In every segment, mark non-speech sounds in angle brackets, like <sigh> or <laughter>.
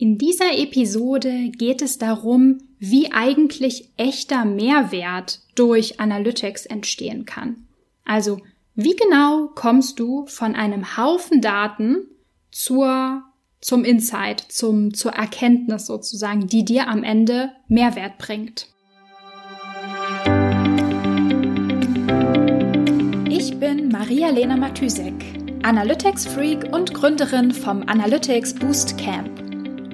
In dieser Episode geht es darum, wie eigentlich echter Mehrwert durch Analytics entstehen kann. Also, wie genau kommst du von einem Haufen Daten zur, zum Insight, zum, zur Erkenntnis sozusagen, die dir am Ende Mehrwert bringt? Ich bin Maria-Lena Matysek, Analytics-Freak und Gründerin vom Analytics Boost Camp.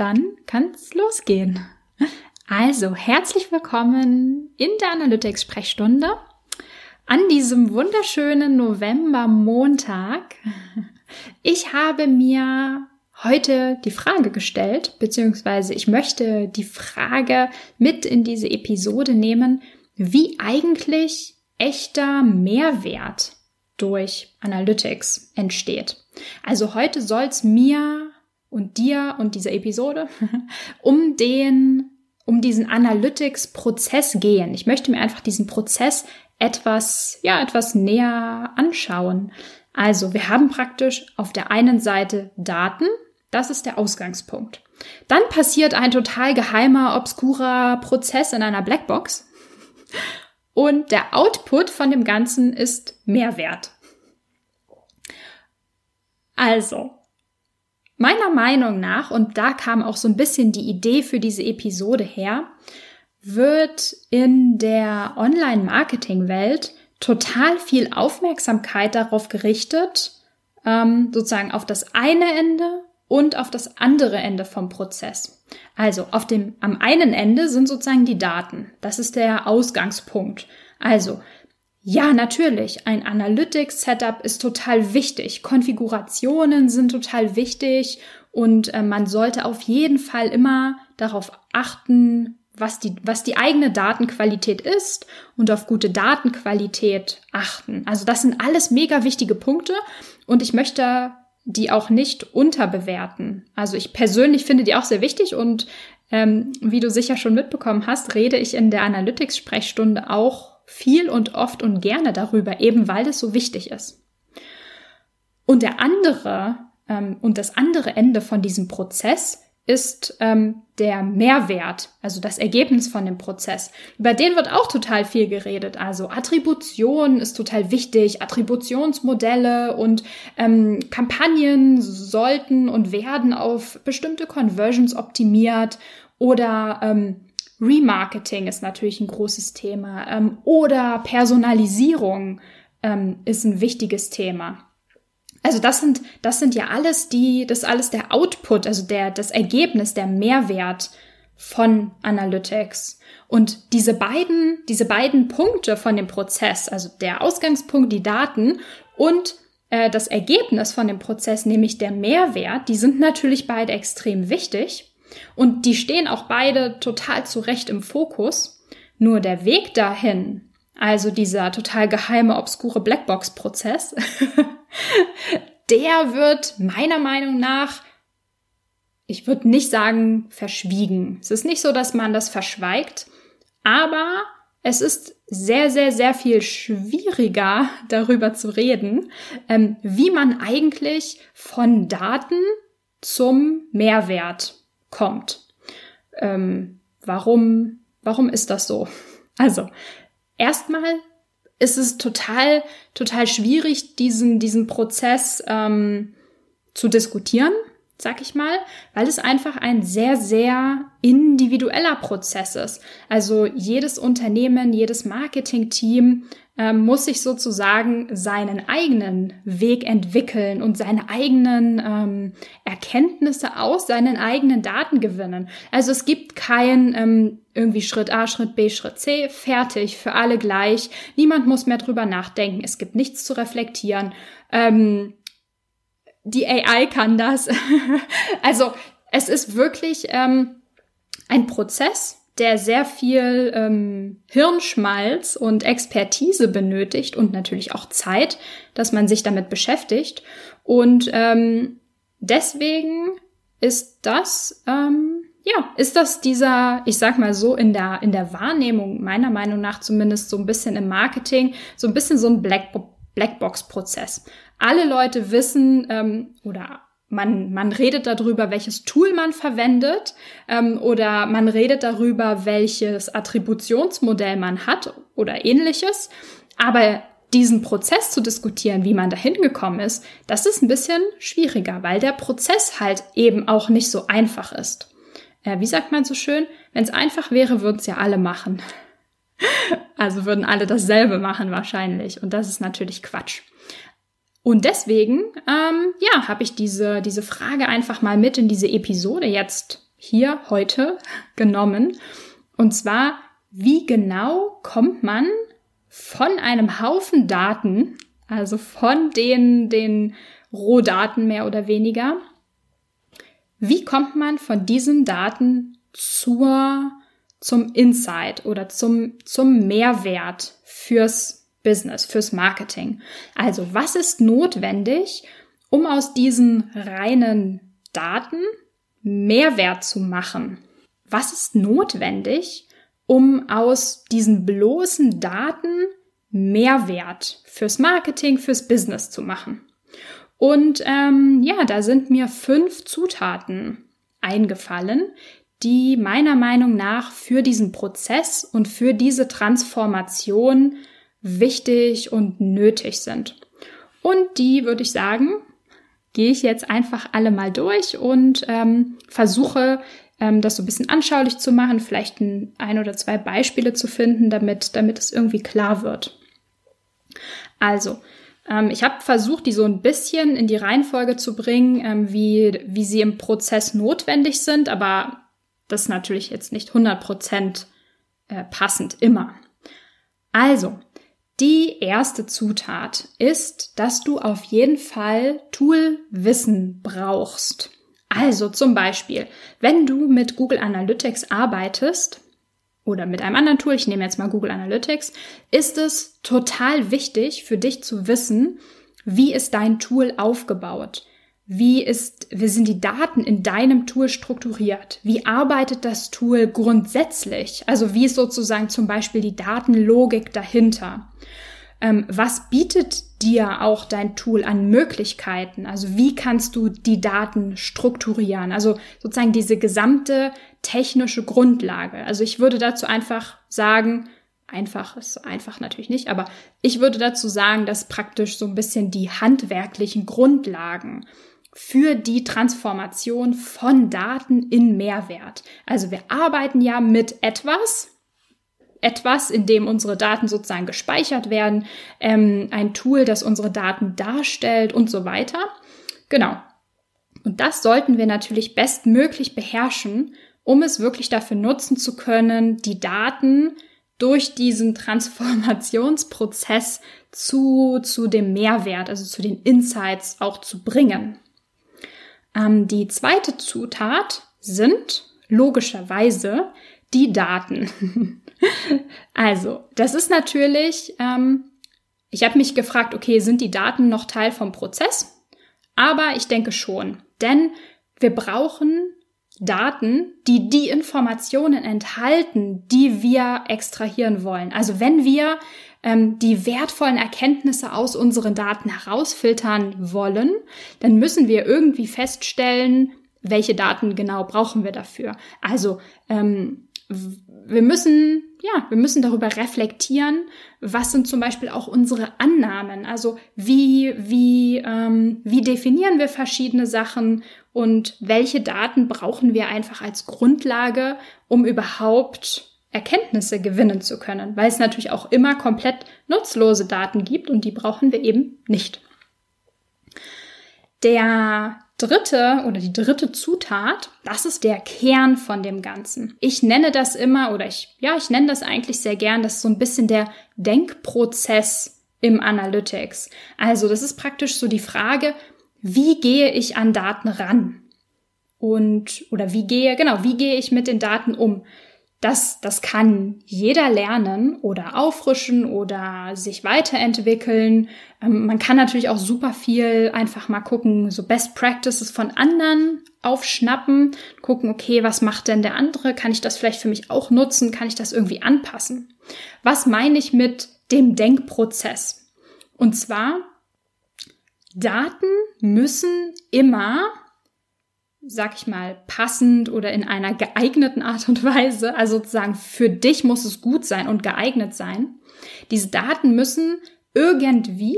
dann kann's losgehen. Also, herzlich willkommen in der Analytics-Sprechstunde an diesem wunderschönen November-Montag. Ich habe mir heute die Frage gestellt, beziehungsweise ich möchte die Frage mit in diese Episode nehmen, wie eigentlich echter Mehrwert durch Analytics entsteht. Also heute soll es mir und dir und dieser Episode <laughs> um den, um diesen Analytics-Prozess gehen. Ich möchte mir einfach diesen Prozess etwas, ja, etwas näher anschauen. Also wir haben praktisch auf der einen Seite Daten. Das ist der Ausgangspunkt. Dann passiert ein total geheimer, obskurer Prozess in einer Blackbox. Und der Output von dem Ganzen ist Mehrwert. Also, Meiner Meinung nach, und da kam auch so ein bisschen die Idee für diese Episode her, wird in der Online-Marketing-Welt total viel Aufmerksamkeit darauf gerichtet, ähm, sozusagen auf das eine Ende und auf das andere Ende vom Prozess. Also auf dem, am einen Ende sind sozusagen die Daten. Das ist der Ausgangspunkt. Also ja, natürlich. Ein Analytics-Setup ist total wichtig. Konfigurationen sind total wichtig und äh, man sollte auf jeden Fall immer darauf achten, was die, was die eigene Datenqualität ist und auf gute Datenqualität achten. Also das sind alles mega wichtige Punkte und ich möchte die auch nicht unterbewerten. Also ich persönlich finde die auch sehr wichtig und ähm, wie du sicher schon mitbekommen hast, rede ich in der Analytics-Sprechstunde auch viel und oft und gerne darüber, eben weil es so wichtig ist. Und der andere ähm, und das andere Ende von diesem Prozess ist ähm, der Mehrwert, also das Ergebnis von dem Prozess. Über den wird auch total viel geredet. Also Attribution ist total wichtig, Attributionsmodelle und ähm, Kampagnen sollten und werden auf bestimmte Conversions optimiert oder ähm, Remarketing ist natürlich ein großes Thema ähm, oder Personalisierung ähm, ist ein wichtiges Thema. Also das sind, das sind ja alles die, das ist alles der Output, also der, das Ergebnis, der Mehrwert von Analytics. Und diese beiden, diese beiden Punkte von dem Prozess, also der Ausgangspunkt, die Daten und äh, das Ergebnis von dem Prozess, nämlich der Mehrwert, die sind natürlich beide extrem wichtig. Und die stehen auch beide total zu Recht im Fokus. Nur der Weg dahin, also dieser total geheime, obskure Blackbox-Prozess, <laughs> der wird meiner Meinung nach, ich würde nicht sagen verschwiegen. Es ist nicht so, dass man das verschweigt, aber es ist sehr, sehr, sehr viel schwieriger <laughs> darüber zu reden, ähm, wie man eigentlich von Daten zum Mehrwert kommt. Ähm, warum, warum ist das so? <laughs> Also, erstmal ist es total, total schwierig, diesen, diesen Prozess ähm, zu diskutieren, sag ich mal, weil es einfach ein sehr, sehr individueller Prozess ist. Also jedes Unternehmen, jedes Marketingteam ähm, muss sich sozusagen seinen eigenen Weg entwickeln und seine eigenen ähm, Erkenntnisse aus seinen eigenen Daten gewinnen. Also es gibt kein ähm, irgendwie Schritt A, Schritt B, Schritt C, fertig, für alle gleich. Niemand muss mehr drüber nachdenken. Es gibt nichts zu reflektieren. Ähm, die AI kann das. <laughs> also es ist wirklich, ähm, ein Prozess, der sehr viel ähm, Hirnschmalz und Expertise benötigt und natürlich auch Zeit, dass man sich damit beschäftigt. Und ähm, deswegen ist das, ähm, ja, ist das dieser, ich sag mal so, in der, in der Wahrnehmung, meiner Meinung nach zumindest so ein bisschen im Marketing, so ein bisschen so ein Black, Blackbox-Prozess. Alle Leute wissen ähm, oder man, man redet darüber, welches Tool man verwendet ähm, oder man redet darüber, welches Attributionsmodell man hat oder ähnliches. Aber diesen Prozess zu diskutieren, wie man dahin gekommen ist, das ist ein bisschen schwieriger, weil der Prozess halt eben auch nicht so einfach ist. Äh, wie sagt man so schön? Wenn es einfach wäre, würden es ja alle machen. <laughs> also würden alle dasselbe machen wahrscheinlich. Und das ist natürlich Quatsch. Und deswegen, ähm, ja, habe ich diese, diese Frage einfach mal mit in diese Episode jetzt hier heute <laughs> genommen. Und zwar, wie genau kommt man von einem Haufen Daten, also von den, den Rohdaten mehr oder weniger, wie kommt man von diesen Daten zur, zum Insight oder zum, zum Mehrwert fürs Business, fürs Marketing. Also was ist notwendig, um aus diesen reinen Daten Mehrwert zu machen? Was ist notwendig, um aus diesen bloßen Daten Mehrwert fürs Marketing, fürs Business zu machen? Und ähm, ja, da sind mir fünf Zutaten eingefallen, die meiner Meinung nach für diesen Prozess und für diese Transformation wichtig und nötig sind. Und die würde ich sagen, gehe ich jetzt einfach alle mal durch und ähm, versuche, ähm, das so ein bisschen anschaulich zu machen, vielleicht ein, ein oder zwei Beispiele zu finden, damit, damit es irgendwie klar wird. Also, ähm, ich habe versucht, die so ein bisschen in die Reihenfolge zu bringen, ähm, wie, wie sie im Prozess notwendig sind, aber das ist natürlich jetzt nicht 100% äh, passend immer. Also, die erste Zutat ist, dass du auf jeden Fall Toolwissen brauchst. Also zum Beispiel, wenn du mit Google Analytics arbeitest oder mit einem anderen Tool, ich nehme jetzt mal Google Analytics, ist es total wichtig für dich zu wissen, wie ist dein Tool aufgebaut? Wie ist, wie sind die Daten in deinem Tool strukturiert? Wie arbeitet das Tool grundsätzlich? Also wie ist sozusagen zum Beispiel die Datenlogik dahinter? Ähm, was bietet dir auch dein Tool an Möglichkeiten? Also wie kannst du die Daten strukturieren? Also sozusagen diese gesamte technische Grundlage. Also ich würde dazu einfach sagen, einfach ist einfach natürlich nicht, aber ich würde dazu sagen, dass praktisch so ein bisschen die handwerklichen Grundlagen für die Transformation von Daten in Mehrwert. Also wir arbeiten ja mit etwas, etwas, in dem unsere Daten sozusagen gespeichert werden, ähm, ein Tool, das unsere Daten darstellt und so weiter. Genau. Und das sollten wir natürlich bestmöglich beherrschen, um es wirklich dafür nutzen zu können, die Daten durch diesen Transformationsprozess zu, zu dem Mehrwert, also zu den Insights auch zu bringen. Ähm, die zweite Zutat sind logischerweise die Daten. <laughs> also, das ist natürlich, ähm, ich habe mich gefragt, okay, sind die Daten noch Teil vom Prozess? Aber ich denke schon, denn wir brauchen Daten, die die Informationen enthalten, die wir extrahieren wollen. Also wenn wir ähm, die wertvollen Erkenntnisse aus unseren Daten herausfiltern wollen, dann müssen wir irgendwie feststellen, welche Daten genau brauchen wir dafür. Also ähm, wir müssen, ja, wir müssen darüber reflektieren, was sind zum Beispiel auch unsere Annahmen. Also wie, wie, ähm, wie definieren wir verschiedene Sachen und welche Daten brauchen wir einfach als Grundlage, um überhaupt Erkenntnisse gewinnen zu können, weil es natürlich auch immer komplett nutzlose Daten gibt und die brauchen wir eben nicht. Der dritte oder die dritte Zutat, das ist der Kern von dem Ganzen. Ich nenne das immer oder ich, ja, ich nenne das eigentlich sehr gern, das ist so ein bisschen der Denkprozess im Analytics. Also das ist praktisch so die Frage, wie gehe ich an Daten ran? und oder wie gehe, genau, wie gehe ich mit den Daten um? Das, das kann jeder lernen oder auffrischen oder sich weiterentwickeln. Ähm, man kann natürlich auch super viel einfach mal gucken, so Best Practices von anderen aufschnappen, gucken, okay, was macht denn der andere? Kann ich das vielleicht für mich auch nutzen? Kann ich das irgendwie anpassen? Was meine ich mit dem Denkprozess? Und zwar, Daten müssen immer sag ich mal, passend oder in einer geeigneten Art und Weise, also sozusagen für dich muss es gut sein und geeignet sein. Diese Daten müssen irgendwie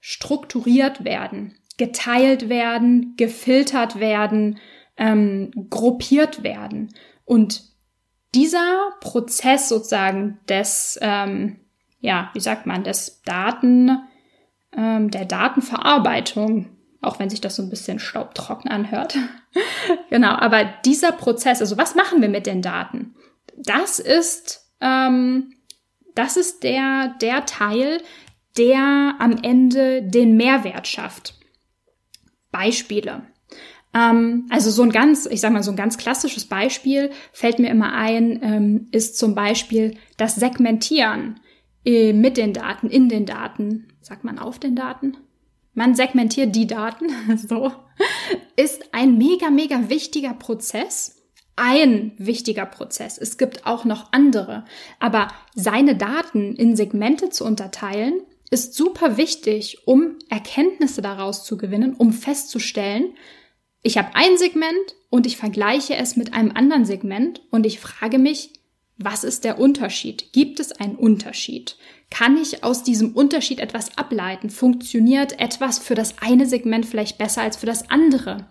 strukturiert werden, geteilt werden, gefiltert werden, ähm, gruppiert werden. Und dieser Prozess sozusagen des, ähm, ja, wie sagt man, des Daten, ähm, der Datenverarbeitung, auch wenn sich das so ein bisschen staubtrocken anhört. <laughs> genau, aber dieser Prozess, also was machen wir mit den Daten? Das ist, ähm, das ist der, der Teil, der am Ende den Mehrwert schafft. Beispiele. Ähm, also so ein ganz, ich sag mal, so ein ganz klassisches Beispiel fällt mir immer ein, ähm, ist zum Beispiel das Segmentieren äh, mit den Daten, in den Daten. Sagt man auf den Daten? Man segmentiert die Daten, <laughs> so, ist ein mega, mega wichtiger Prozess. Ein wichtiger Prozess. Es gibt auch noch andere. Aber seine Daten in Segmente zu unterteilen, ist super wichtig, um Erkenntnisse daraus zu gewinnen, um festzustellen, ich habe ein Segment und ich vergleiche es mit einem anderen Segment und ich frage mich, was ist der Unterschied? Gibt es einen Unterschied? Kann ich aus diesem Unterschied etwas ableiten? Funktioniert etwas für das eine Segment vielleicht besser als für das andere?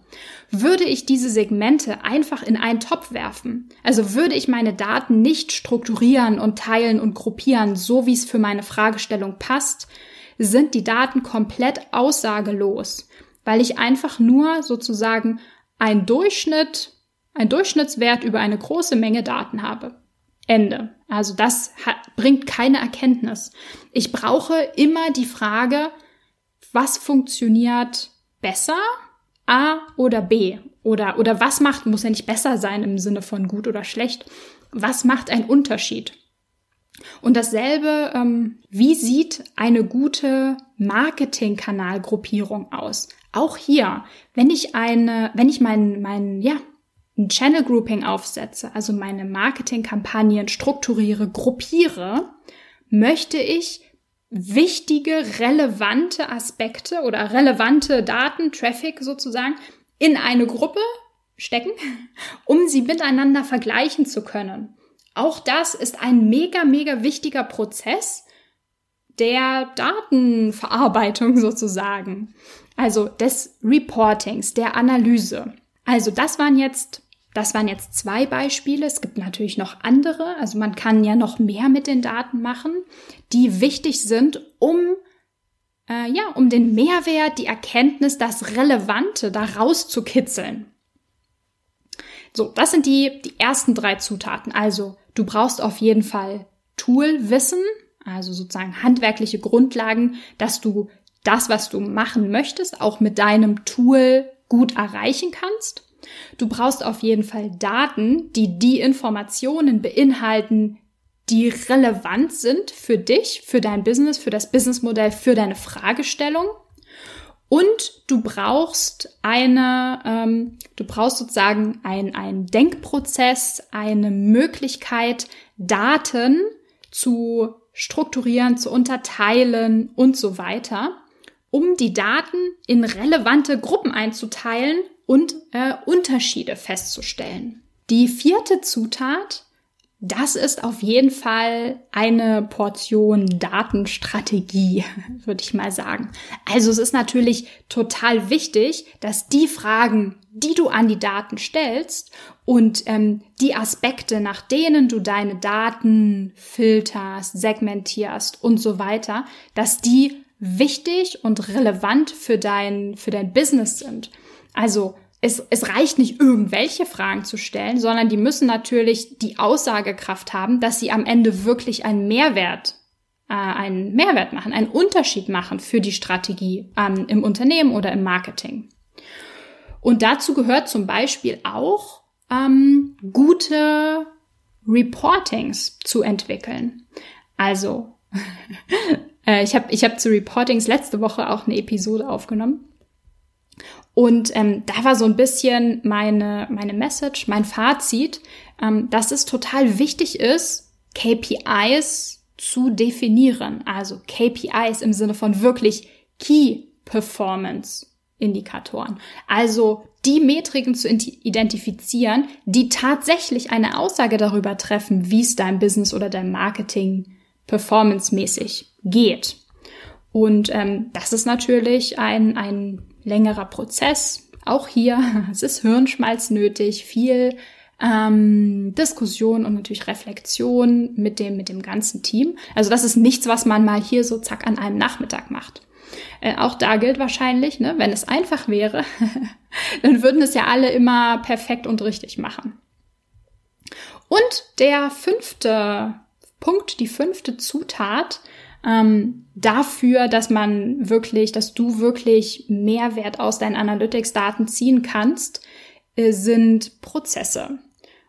Würde ich diese Segmente einfach in einen Topf werfen? Also würde ich meine Daten nicht strukturieren und teilen und gruppieren, so wie es für meine Fragestellung passt, sind die Daten komplett aussagelos, weil ich einfach nur sozusagen ein Durchschnitt, ein Durchschnittswert über eine große Menge Daten habe. Ende. Also das hat, bringt keine Erkenntnis. Ich brauche immer die Frage, was funktioniert besser? A oder B? Oder, oder was macht, muss ja nicht besser sein im Sinne von gut oder schlecht. Was macht einen Unterschied? Und dasselbe, ähm, wie sieht eine gute Marketingkanalgruppierung aus? Auch hier, wenn ich eine, wenn ich mein, mein, ja, ein Channel Grouping aufsetze, also meine Marketingkampagnen strukturiere, gruppiere, möchte ich wichtige, relevante Aspekte oder relevante Daten, Traffic sozusagen, in eine Gruppe stecken, <laughs> um sie miteinander vergleichen zu können. Auch das ist ein mega, mega wichtiger Prozess der Datenverarbeitung <laughs> sozusagen. Also des Reportings, der Analyse. Also das waren jetzt das waren jetzt zwei Beispiele. Es gibt natürlich noch andere. Also man kann ja noch mehr mit den Daten machen, die wichtig sind, um äh, ja, um den Mehrwert, die Erkenntnis, das Relevante daraus zu kitzeln. So, das sind die, die ersten drei Zutaten. Also, du brauchst auf jeden Fall Toolwissen, also sozusagen handwerkliche Grundlagen, dass du das, was du machen möchtest, auch mit deinem Tool gut erreichen kannst. Du brauchst auf jeden Fall Daten, die die Informationen beinhalten, die relevant sind für dich, für dein Business, für das Businessmodell, für deine Fragestellung. Und du brauchst eine, ähm, du brauchst sozusagen einen Denkprozess, eine Möglichkeit, Daten zu strukturieren, zu unterteilen und so weiter, um die Daten in relevante Gruppen einzuteilen und äh, Unterschiede festzustellen. Die vierte Zutat, das ist auf jeden Fall eine Portion Datenstrategie, <laughs> würde ich mal sagen. Also es ist natürlich total wichtig, dass die Fragen, die du an die Daten stellst und ähm, die Aspekte, nach denen du deine Daten filterst, segmentierst und so weiter, dass die wichtig und relevant für dein, für dein Business sind. Also es, es reicht nicht, irgendwelche Fragen zu stellen, sondern die müssen natürlich die Aussagekraft haben, dass sie am Ende wirklich einen Mehrwert, äh, einen Mehrwert machen, einen Unterschied machen für die Strategie ähm, im Unternehmen oder im Marketing. Und dazu gehört zum Beispiel auch ähm, gute Reportings zu entwickeln. Also, <laughs> äh, ich habe ich hab zu Reportings letzte Woche auch eine Episode aufgenommen. Und ähm, da war so ein bisschen meine, meine Message, mein Fazit, ähm, dass es total wichtig ist, KPIs zu definieren. Also KPIs im Sinne von wirklich Key Performance Indikatoren. Also die Metriken zu identifizieren, die tatsächlich eine Aussage darüber treffen, wie es deinem Business oder deinem Marketing performancemäßig geht. Und ähm, das ist natürlich ein, ein längerer Prozess. Auch hier, <laughs> es ist Hirnschmalz nötig, viel ähm, Diskussion und natürlich Reflexion mit dem, mit dem ganzen Team. Also das ist nichts, was man mal hier so zack an einem Nachmittag macht. Äh, auch da gilt wahrscheinlich, ne, wenn es einfach wäre, <laughs> dann würden es ja alle immer perfekt und richtig machen. Und der fünfte Punkt, die fünfte Zutat ähm, dafür, dass man wirklich, dass du wirklich Mehrwert aus deinen Analytics-Daten ziehen kannst, äh, sind Prozesse.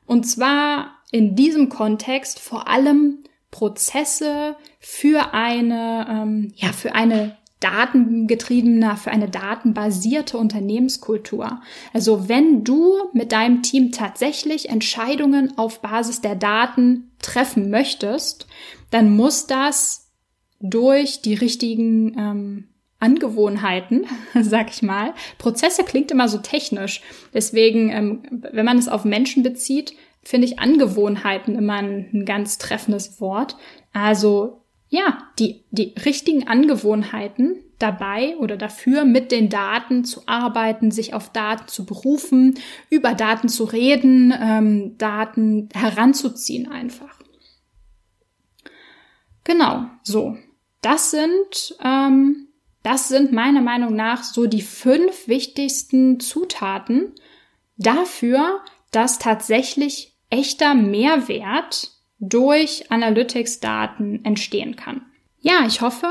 Und zwar in diesem Kontext vor allem Prozesse für eine, ähm, ja, für eine datengetriebener, für eine datenbasierte Unternehmenskultur. Also wenn du mit deinem Team tatsächlich Entscheidungen auf Basis der Daten treffen möchtest, dann muss das durch die richtigen ähm, Angewohnheiten, <laughs> sag ich mal. Prozesse klingt immer so technisch. Deswegen, ähm, wenn man es auf Menschen bezieht, finde ich Angewohnheiten immer ein, ein ganz treffendes Wort. Also ja, die, die richtigen Angewohnheiten dabei oder dafür, mit den Daten zu arbeiten, sich auf Daten zu berufen, über Daten zu reden, ähm, Daten heranzuziehen einfach. Genau, so. Das sind, ähm, das sind meiner Meinung nach so die fünf wichtigsten Zutaten dafür, dass tatsächlich echter Mehrwert durch Analytics-Daten entstehen kann. Ja, ich hoffe,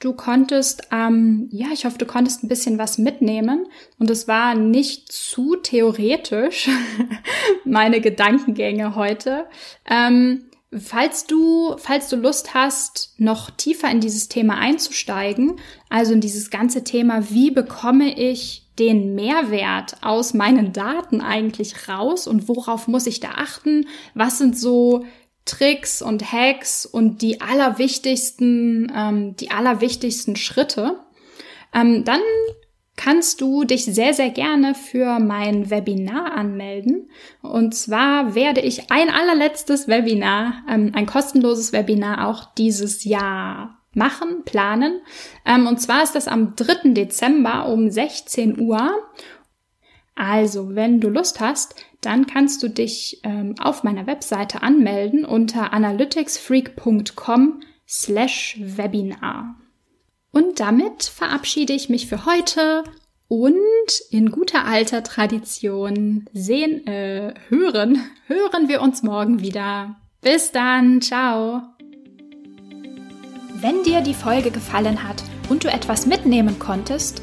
du konntest, ähm, ja, ich hoffe, du konntest ein bisschen was mitnehmen und es war nicht zu theoretisch, <laughs> meine Gedankengänge heute. Ähm, falls du, falls du Lust hast, noch tiefer in dieses Thema einzusteigen, also in dieses ganze Thema, wie bekomme ich den Mehrwert aus meinen Daten eigentlich raus und worauf muss ich da achten? Was sind so Tricks und Hacks und die allerwichtigsten, ähm, die allerwichtigsten Schritte, ähm, dann kannst du dich sehr, sehr gerne für mein Webinar anmelden. Und zwar werde ich ein allerletztes Webinar, ähm, ein kostenloses Webinar auch dieses Jahr machen, planen. Ähm, und zwar ist das am 3. Dezember um 16 Uhr. Also, wenn du Lust hast, dann kannst du dich ähm, auf meiner Webseite anmelden unter analyticsfreak.com slash Webinar. Und damit verabschiede ich mich für heute und in guter alter Tradition sehen, äh, hören, <laughs> hören wir uns morgen wieder. Bis dann, ciao. Wenn dir die Folge gefallen hat und du etwas mitnehmen konntest,